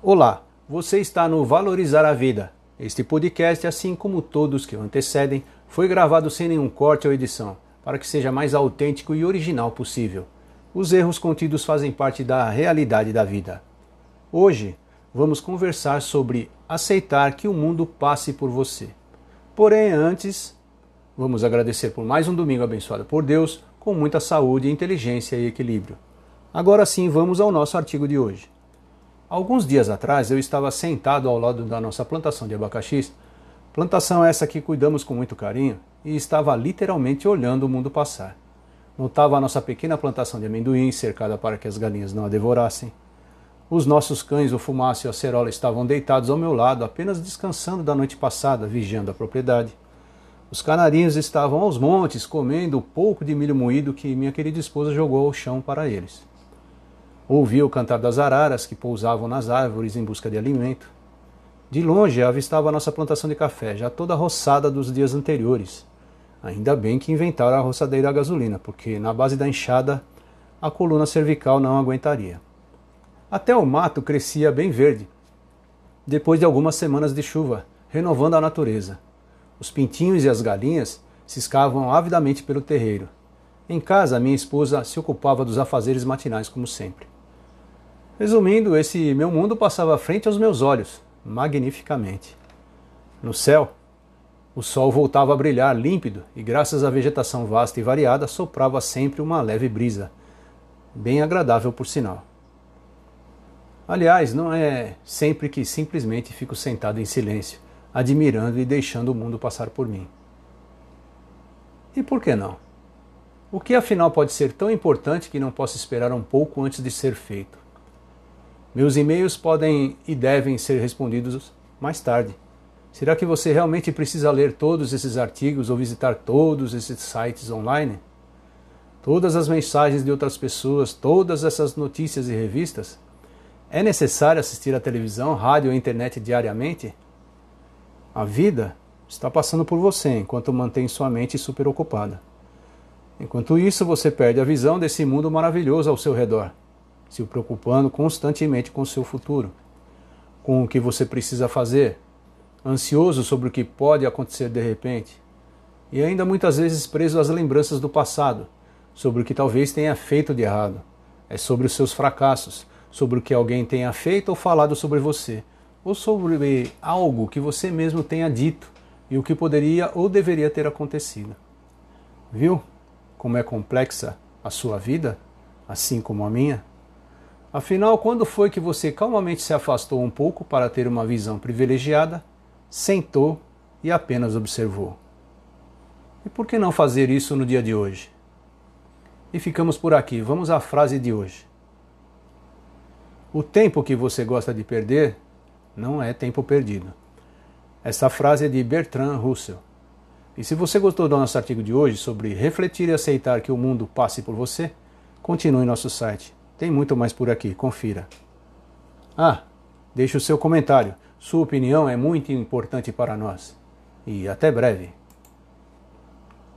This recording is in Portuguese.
Olá, você está no Valorizar a Vida. Este podcast, assim como todos que o antecedem, foi gravado sem nenhum corte ou edição, para que seja mais autêntico e original possível. Os erros contidos fazem parte da realidade da vida. Hoje, vamos conversar sobre aceitar que o mundo passe por você. Porém, antes, vamos agradecer por mais um domingo abençoado por Deus, com muita saúde, inteligência e equilíbrio. Agora sim, vamos ao nosso artigo de hoje. Alguns dias atrás eu estava sentado ao lado da nossa plantação de abacaxis, plantação essa que cuidamos com muito carinho, e estava literalmente olhando o mundo passar. Notava a nossa pequena plantação de amendoim cercada para que as galinhas não a devorassem. Os nossos cães, o fumaça e a cerola, estavam deitados ao meu lado, apenas descansando da noite passada, vigiando a propriedade. Os canarinhos estavam aos montes, comendo o pouco de milho moído que minha querida esposa jogou ao chão para eles. Ouvia o cantar das araras que pousavam nas árvores em busca de alimento. De longe avistava a nossa plantação de café, já toda roçada dos dias anteriores. Ainda bem que inventaram a roçadeira a gasolina, porque na base da enxada a coluna cervical não aguentaria. Até o mato crescia bem verde, depois de algumas semanas de chuva, renovando a natureza. Os pintinhos e as galinhas ciscavam avidamente pelo terreiro. Em casa, minha esposa se ocupava dos afazeres matinais, como sempre. Resumindo, esse meu mundo passava frente aos meus olhos, magnificamente. No céu, o sol voltava a brilhar límpido e, graças à vegetação vasta e variada, soprava sempre uma leve brisa, bem agradável por sinal. Aliás, não é sempre que simplesmente fico sentado em silêncio, admirando e deixando o mundo passar por mim. E por que não? O que afinal pode ser tão importante que não posso esperar um pouco antes de ser feito? Meus e-mails podem e devem ser respondidos mais tarde. Será que você realmente precisa ler todos esses artigos ou visitar todos esses sites online? Todas as mensagens de outras pessoas, todas essas notícias e revistas? É necessário assistir à televisão, rádio ou internet diariamente? A vida está passando por você enquanto mantém sua mente super ocupada. Enquanto isso, você perde a visão desse mundo maravilhoso ao seu redor se preocupando constantemente com o seu futuro, com o que você precisa fazer, ansioso sobre o que pode acontecer de repente, e ainda muitas vezes preso às lembranças do passado, sobre o que talvez tenha feito de errado. É sobre os seus fracassos, sobre o que alguém tenha feito ou falado sobre você, ou sobre algo que você mesmo tenha dito e o que poderia ou deveria ter acontecido. Viu como é complexa a sua vida, assim como a minha? Afinal, quando foi que você calmamente se afastou um pouco para ter uma visão privilegiada, sentou e apenas observou? E por que não fazer isso no dia de hoje? E ficamos por aqui. Vamos à frase de hoje. O tempo que você gosta de perder não é tempo perdido. Essa frase é de Bertrand Russell. E se você gostou do nosso artigo de hoje sobre refletir e aceitar que o mundo passe por você, continue em nosso site tem muito mais por aqui, confira. Ah, deixe o seu comentário. Sua opinião é muito importante para nós. E até breve.